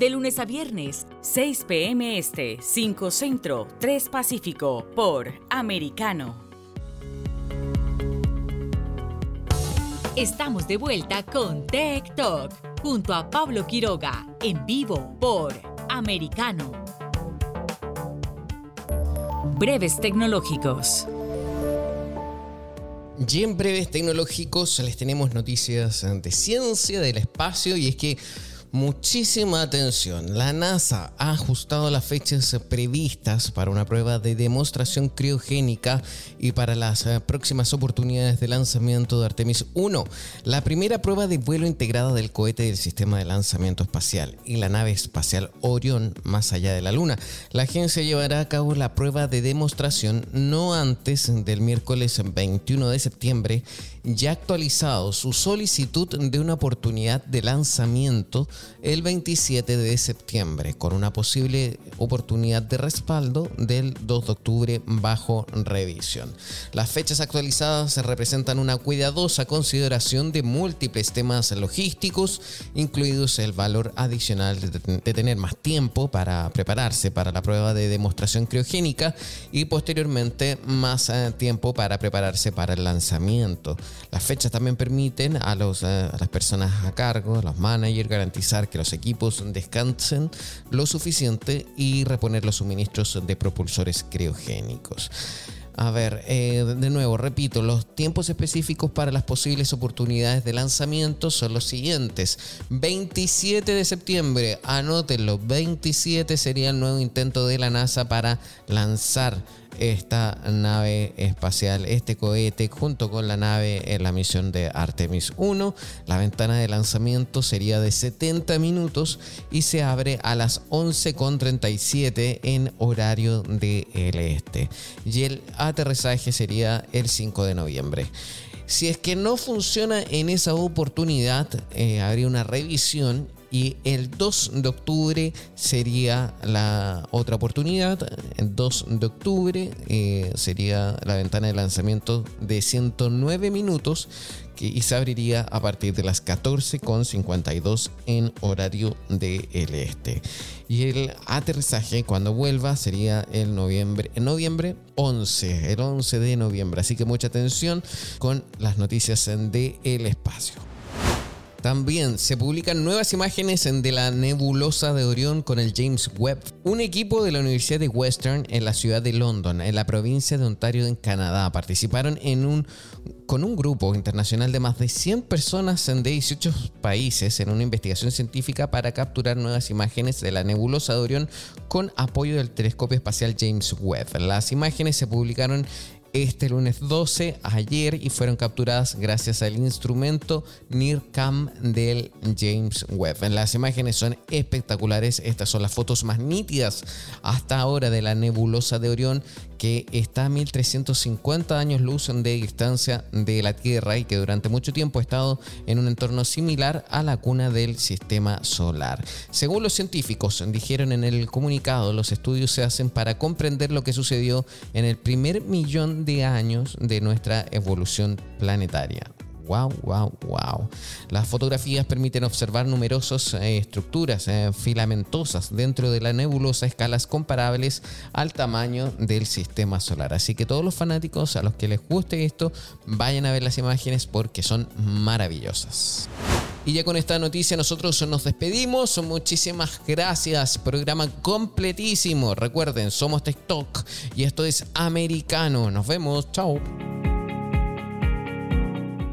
Speaker 2: de lunes a viernes, 6 p.m. Este, 5 Centro, 3 Pacífico, por Americano. Estamos de vuelta con Tech Talk, junto a Pablo Quiroga, en vivo por Americano. Breves tecnológicos.
Speaker 1: Y en breves tecnológicos les tenemos noticias de ciencia del espacio y es que Muchísima atención. La NASA ha ajustado las fechas previstas para una prueba de demostración criogénica y para las eh, próximas oportunidades de lanzamiento de Artemis 1, la primera prueba de vuelo integrada del cohete del sistema de lanzamiento espacial y la nave espacial Orión más allá de la Luna. La agencia llevará a cabo la prueba de demostración no antes del miércoles 21 de septiembre ya actualizado su solicitud de una oportunidad de lanzamiento el 27 de septiembre, con una posible oportunidad de respaldo del 2 de octubre bajo revisión. Las fechas actualizadas representan una cuidadosa consideración de múltiples temas logísticos, incluidos el valor adicional de tener más tiempo para prepararse para la prueba de demostración criogénica y posteriormente más eh, tiempo para prepararse para el lanzamiento. Las fechas también permiten a, eh, las personas a cargo, a los managers, garantizar que los equipos descansen lo suficiente y reponer los suministros de propulsores criogénicos. A ver, eh, de nuevo, repito, los tiempos específicos para las posibles oportunidades de lanzamiento son los siguientes. 27 de septiembre, anótenlo, 27 sería el nuevo intento de la NASA para lanzar esta nave espacial, este cohete, junto con la nave en la misión de Artemis 1. La ventana de lanzamiento sería de 70 minutos y se abre a las 11.37 en horario del este. Y el aterrizaje sería el 5 de noviembre. Si es que no funciona en esa oportunidad, eh, habría una revisión y el 2 de octubre sería la otra oportunidad. El 2 de octubre eh, sería la ventana de lanzamiento de 109 minutos y se abriría a partir de las 14.52 en horario del este. Y el aterrizaje cuando vuelva sería el noviembre, en noviembre 11, el 11 de noviembre. Así que mucha atención con las noticias del el espacio. También se publican nuevas imágenes de la nebulosa de Orión con el James Webb. Un equipo de la Universidad de Western en la ciudad de London, en la provincia de Ontario, en Canadá, participaron en un, con un grupo internacional de más de 100 personas de 18 países en una investigación científica para capturar nuevas imágenes de la nebulosa de Orión con apoyo del telescopio espacial James Webb. Las imágenes se publicaron este lunes 12, ayer, y fueron capturadas gracias al instrumento NIRCam del James Webb. Las imágenes son espectaculares, estas son las fotos más nítidas hasta ahora de la nebulosa de Orión que está a 1350 años luz de distancia de la Tierra y que durante mucho tiempo ha estado en un entorno similar a la cuna del sistema solar. Según los científicos dijeron en el comunicado, los estudios se hacen para comprender lo que sucedió en el primer millón de años de nuestra evolución planetaria wow, wow, wow. Las fotografías permiten observar numerosas eh, estructuras eh, filamentosas dentro de la nebulosa escalas comparables al tamaño del sistema solar. Así que todos los fanáticos a los que les guste esto, vayan a ver las imágenes porque son maravillosas. Y ya con esta noticia nosotros nos despedimos. Muchísimas gracias. Programa completísimo. Recuerden, somos TikTok y esto es americano. Nos vemos. Chao.